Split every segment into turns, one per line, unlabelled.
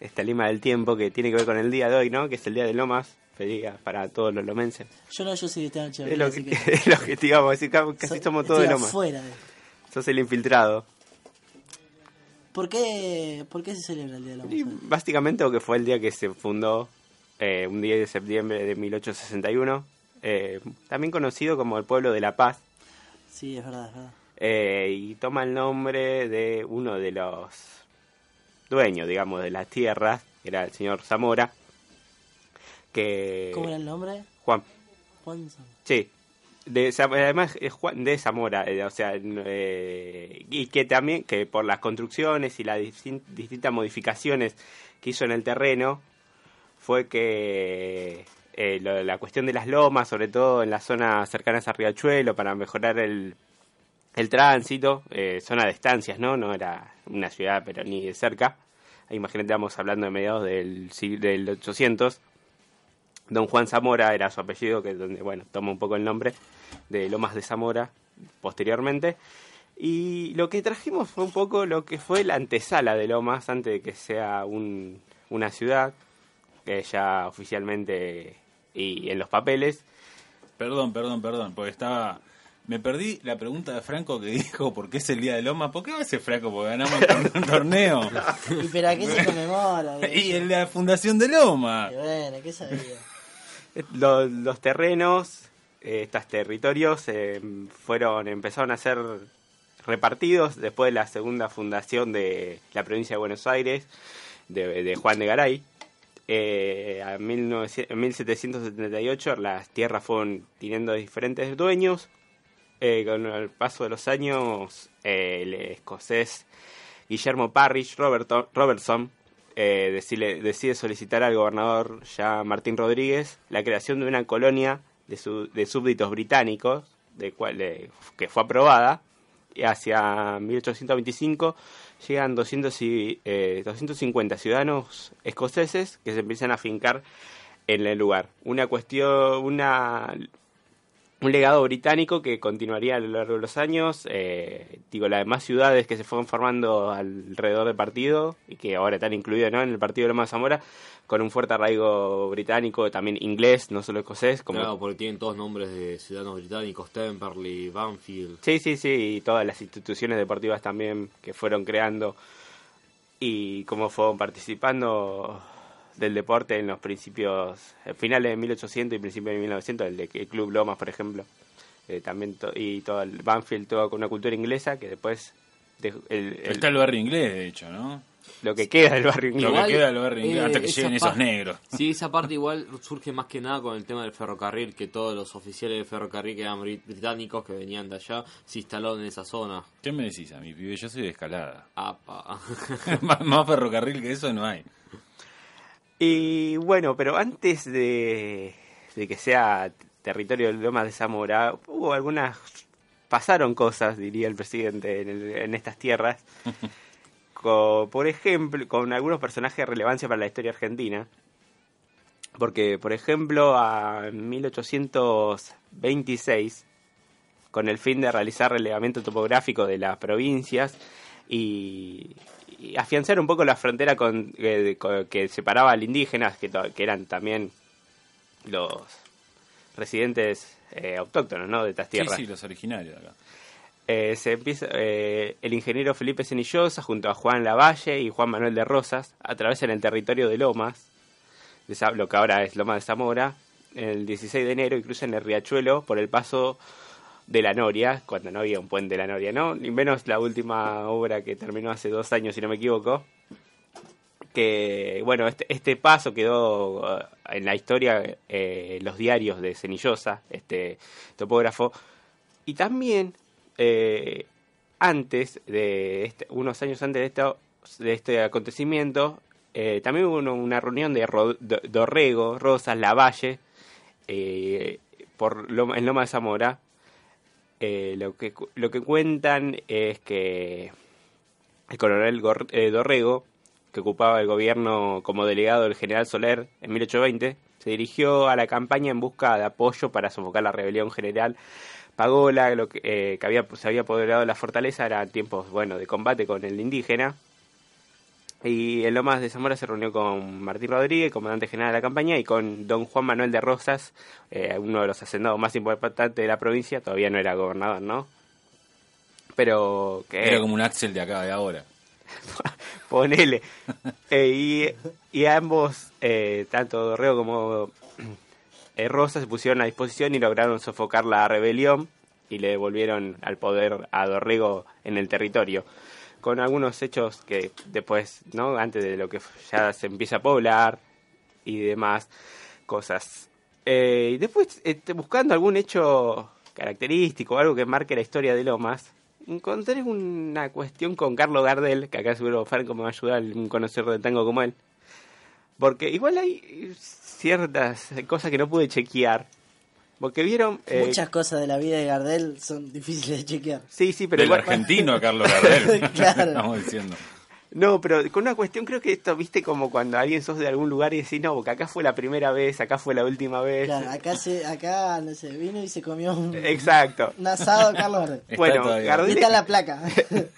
esta lima del tiempo que tiene que ver con el día de hoy, ¿no? Que es el día de Lomas, feliz para todos los lomenses.
Yo no, yo soy de esta noche.
Es lo que,
que
es lo que te íbamos a decir, ca- casi
so-
somos todos de Lomas.
afuera de-
Sos el infiltrado.
¿Por qué, ¿Por qué se celebra el Día de la
Y
Mujer?
básicamente porque fue el día que se fundó, eh, un 10 de septiembre de 1861, eh, también conocido como el pueblo de La Paz,
Sí, es verdad, es verdad.
eh, y toma el nombre de uno de los dueños, digamos, de las tierras, era el señor Zamora, que...
¿Cómo era el nombre?
Juan,
Juan Sam-
sí. De, además es Juan de Zamora, eh, o sea, eh, y que también, que por las construcciones y las distin- distintas modificaciones que hizo en el terreno, fue que eh, lo- la cuestión de las lomas, sobre todo en las zonas cercanas a Riachuelo, para mejorar el, el tránsito, eh, zona de estancias, ¿no? No era una ciudad, pero ni de cerca. Imagínate, estamos hablando de mediados del, del 800. Don Juan Zamora era su apellido, que donde, bueno, toma un poco el nombre de Lomas de Zamora posteriormente. Y lo que trajimos fue un poco lo que fue la antesala de Lomas antes de que sea un- una ciudad, que ya oficialmente y en los papeles.
Perdón, perdón, perdón, porque estaba... Me perdí la pregunta de Franco que dijo por qué es el Día de Loma. ¿Por qué va a ser Franco? Porque ganamos un torneo.
¿Y pero a qué se conmemora?
y en la Fundación de Loma.
Y bueno, ¿qué sabía?
Los, los terrenos, eh, estos territorios, eh, fueron empezaron a ser repartidos después de la segunda fundación de la provincia de Buenos Aires, de, de Juan de Garay. Eh, a 1900 en 1778 las tierras fueron teniendo diferentes dueños. Eh, con el paso de los años, eh, el escocés Guillermo Parrish Roberto- Robertson eh, decide, decide solicitar al gobernador ya Martín Rodríguez la creación de una colonia de, su- de súbditos británicos, de cual, eh, que fue aprobada, y hacia 1825 llegan 200 y, eh, 250 ciudadanos escoceses que se empiezan a fincar en el lugar. Una cuestión, una un legado británico que continuaría a lo largo de los años. Eh, digo, las demás ciudades que se fueron formando alrededor del partido y que ahora están incluidas ¿no? en el partido de Loma de Zamora, con un fuerte arraigo británico, también inglés, no solo escocés. Como...
Claro, porque tienen todos nombres de ciudadanos británicos, Temperley, Banfield.
Sí, sí, sí, y todas las instituciones deportivas también que fueron creando y cómo fueron participando del deporte en los principios, eh, finales de 1800 y principios de 1900, el, de, el Club Lomas, por ejemplo, eh, también to- y todo el Banfield, todo con una cultura inglesa que después de- el- el-
Está el barrio inglés, de hecho, ¿no?
lo que queda del barrio
Lo
inglés.
que queda del barrio inglés, hasta que lleguen esos negros.
Sí, esa parte igual surge más que nada con el tema del ferrocarril, que todos los oficiales del ferrocarril que eran brit- británicos que venían de allá se instalaron en esa zona.
¿Qué me decís a mi pibe? Yo soy de escalada.
Apa.
más, más ferrocarril que eso no hay.
Y bueno, pero antes de, de que sea territorio de Lomas de Zamora, hubo algunas, pasaron cosas, diría el presidente, en, el- en estas tierras. Co- por ejemplo, con algunos personajes de relevancia para la historia argentina. Porque, por ejemplo, a 1826, con el fin de realizar relevamiento topográfico de las provincias y, y afianzar un poco la frontera con, que, con- que separaba al indígenas, que, eran también los residentes eh, autóctonos ¿no? de estas tierras.
sí, los originarios de acá.
Eh, se empieza, eh, el ingeniero Felipe Cenillosa junto a Juan Lavalle y Juan Manuel de Rosas atravesan el territorio de Lomas, de lo que ahora es Lomas de Zamora, el 16 de enero y cruzan el riachuelo por el paso de la Noria, cuando no había un puente de la Noria, ¿no? Ni menos la última obra que terminó hace dos años, si no me equivoco. Que, bueno, este, este paso quedó eh, en la historia, eh, los diarios de Cenillosa, este topógrafo, y también eh, antes de este- unos años antes de esto de este acontecimiento eh, también hubo una, reunión de Dorrego, Rosas, Lavalle eh, por Loma- en Loma de Zamora Eh, lo que lo que cuentan es que el coronel eh, Dorrego que ocupaba el gobierno como delegado del general Soler en 1820 se dirigió a la campaña en busca de apoyo para sofocar la rebelión general Pagola, lo que, eh, había, se había apoderado de la fortaleza, eran tiempos bueno, de combate con el indígena. Y en Lomas de Zamora se reunió con Martín Rodríguez, comandante general de la campaña, y con don Juan Manuel de Rosas, eh, uno de los hacendados más importantes de la provincia, todavía no era gobernador, ¿no? Pero que
Era como un Axel de acá de ahora.
ponele. Eh, y, y ambos, eh, tanto Dorrego como eh, Rosas, se pusieron a disposición y lograron sofocar la rebelión y le devolvieron al poder a Dorrego en el territorio. Con algunos hechos que después, ¿no? Antes de lo que ya se empieza a poblar y demás cosas. Eh, y después, este, buscando algún hecho característico, algo que marque la historia de Lomas, encontré una cuestión con Carlos Gardel, que acá seguro Franco me va a ayudar, un conocedor de tango como él. Porque igual hay ciertas cosas que no pude chequear. Porque vieron... eh,
Muchas cosas de la vida de Gardel son difíciles de chequear.
Sí, sí, pero
Del
igual...
argentino Carlos Gardel.
Claro.
Estamos diciendo.
No, pero con una cuestión creo que esto, viste, como cuando alguien sos de algún lugar y decís, no, porque acá fue la primera vez, acá fue la última vez.
Claro, acá, se, acá no sé, vino y se comió un,
Exacto.
un asado Carlos Gardel.
Está
bueno,
todavía.
Gardel
está la placa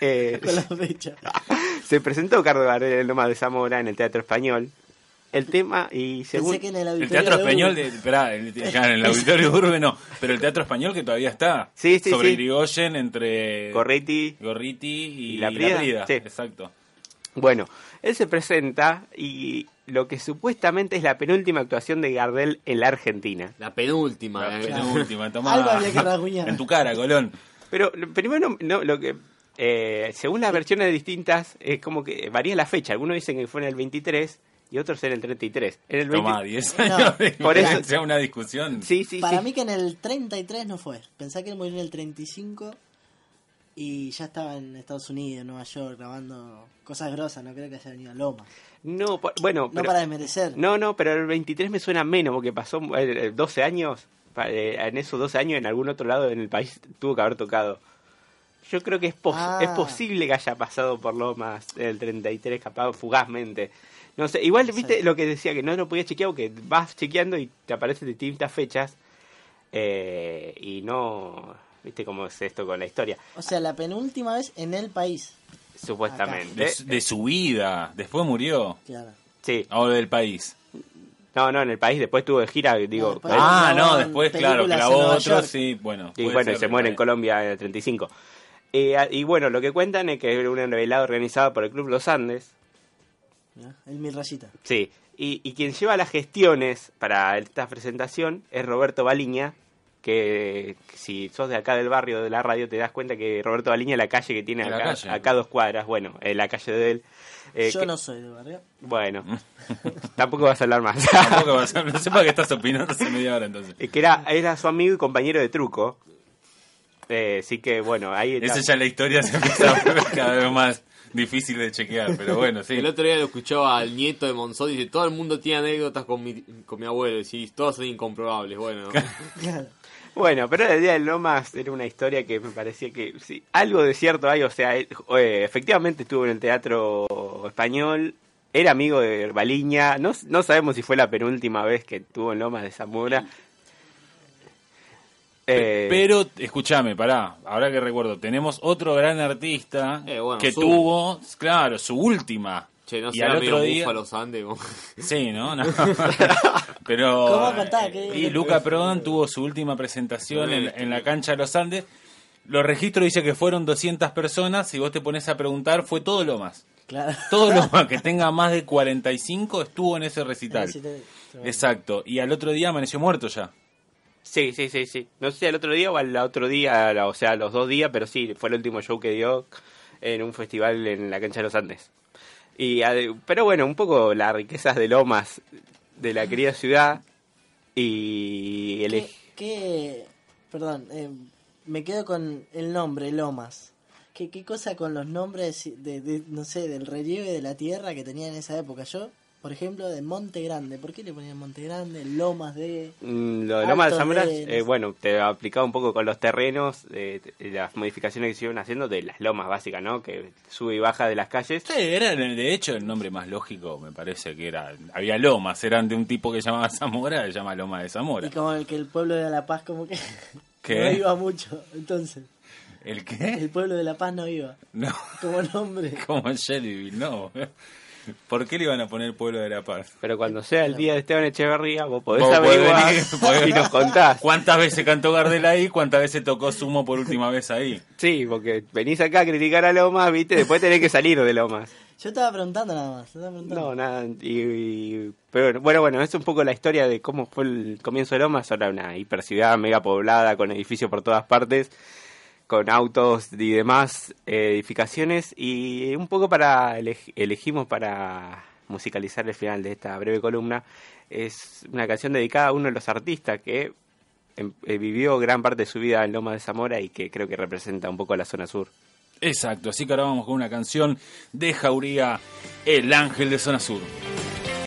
eh,
con la fecha.
se presentó Carlos Gardel en Loma de Zamora en el Teatro Español. El tema, y según...
Pensé que en el
El teatro
de
español, de, esperá, el, claro, en el auditorio de Urbe no, pero el teatro español que todavía está.
Sí, sí,
Sobre
sí.
Irigoyen, entre
Gorriti.
Gorriti y,
Y La Prida, sí.
Exacto.
Bueno, él se presenta y lo que supuestamente es la penúltima actuación de Gardel en la Argentina.
La penúltima.
La
eh.
penúltima, tomá. En tu cara, Colón.
Pero lo- primero, no, lo que eh, según las versiones distintas, es como que varía la fecha. Algunos dicen que fue en el 23 y otros en el 33. En el 20
Tomá, 10
No,
años de
por eso-
sea una discusión.
Sí, sí,
Para
sí.
mí que en el 33 no fue. Pensá que él murió en el 35 y ya estaba en Estados Unidos, en Nueva York, grabando cosas grosas. No creo que haya venido a Loma.
No, bueno,
No
pero,
para desmerecer.
no, no, pero el 23 me suena menos porque pasó eh, 12 años. Eh, En esos 12 años, en algún otro lado en el país tuvo que haber tocado. Yo creo que es, pos-
Ah.
es posible que haya pasado por Lomas el 33, capaz fugazmente. No sé, igual, viste
Sí.
lo que decía, que no lo podías chequear porque vas chequeando y te aparecen distintas fechas eh, y no, viste cómo es esto con la historia,
O sea, la penúltima vez en el país.
supuestamente.
De, de su vida. Después murió.
Claro.
Sí,
Ahora del país.
no, no, en el país después tuvo de gira, digo,
después-
eh,
ah,
grabó
no, después, claro,
Nueva
otro,
York.
sí, bueno.
Y bueno,
ser
se muere en Colombia en el 35. Eh, a- y bueno, lo que cuentan es que era una velada organizada por el Club Los Andes.
¿No? El mil rayita.
Sí. Y, y quien lleva las gestiones para esta presentación es Roberto Baliña, que si sos de acá del barrio de la radio te das cuenta que Roberto Baliña es la calle que tiene acá,
calle.
acá dos cuadras, bueno, en la calle de él. Eh,
Yo
que-
no soy de barrio.
Bueno, tampoco vas a hablar más.
Tampoco vas a- no sé para qué estás opinando hace media hora entonces.
Eh, que era, era su amigo y compañero de truco. Eh, así que bueno, ahí está.
Esa ya la historia se empieza a volver cada vez más difícil de chequear, pero bueno, sí.
El otro día lo escuchaba al nieto de Monzón y dice, todo el mundo tiene anécdotas con mi, con mi abuelo, y sí, todas son incomprobables, bueno.
Claro.
Bueno, pero el día del Lomas era una historia que me parecía que sí, algo de cierto hay, o sea, él, eh, efectivamente estuvo en el teatro español, era amigo de Baliña, no, no sabemos si fue la penúltima vez que estuvo en Lomas de Zamora. Eh,
Pero, escúchame, pará, ahora que recuerdo, tenemos otro gran artista
Eh, bueno,
que
su-
tuvo, claro, su última.
Che, no
y al otro día,
búfalo Sande, como-
Sí, ¿no? No. Pero.
¿Cómo contá? ¿Qué?
Y Luca Prodan tuvo su última presentación en, en la cancha de los Andes. Los registros dicen que fueron 200 personas. Si vos te pones a preguntar, fue todo lo más.
Claro.
Todo lo más que tenga más de 45 estuvo en ese recital. Exacto. Y al otro día amaneció muerto ya.
Sí, sí, sí, sí. No sé si al otro día o al otro día, o sea, los dos días, pero sí, fue el último show que dio en un festival en la cancha de los Andes. Y, pero bueno, un poco las riquezas de Lomas de la querida ciudad y el
¿Qué, qué- perdón, eh, me quedo con el nombre, Lomas. ¿Qué, qué cosa con los nombres, de, de, no sé, del relieve de la tierra que tenía en esa época? Yo, por ejemplo, de Monte Grande. ¿Por qué le ponían Monte Grande? Lomas de...
Mm, Lo de Lomas de
de-
eh, bueno, te ha aplicado un poco con los terrenos, eh, las modificaciones que se iban haciendo de las lomas básicas, ¿no? Que sube y baja de las calles.
Sí, era de hecho el nombre más lógico, me parece que era. Había lomas, eran de un tipo que llamaba Zamora, se llama Loma de Zamora.
Y como el que el pueblo de La Paz como que
¿Qué?
no iba mucho. Entonces,
¿El qué?
el pueblo de La Paz no iba.
No,
Como nombre.
como Shelbyville, no. ¿Por qué le iban a poner Pueblo de la Paz?
Pero cuando sea el día de Esteban Echeverría, vos podés
Vos podés
averiguar
venir, podés-
y nos contás.
¿Cuántas veces cantó Gardel ahí? ¿Cuántas veces tocó Sumo por última vez ahí?
Sí, porque venís acá a criticar a Lomas, viste, después tenés que salir de Lomas.
Yo estaba preguntando nada más. estaba preguntando.
No, nada. Y, y- pero bueno, bueno, es un poco la historia de cómo fue el comienzo de Lomas. Era una hiperciudad mega poblada, con edificios por todas partes, con autos y demás eh, edificaciones. Y un poco para eleg- elegimos para musicalizar el final de esta breve columna. Es una canción dedicada a uno de los artistas que em- eh, vivió gran parte de su vida en Lomas de Zamora y que creo que representa un poco la zona sur.
Exacto, así que ahora vamos con una canción de Jauría, El Ángel de Zona Sur.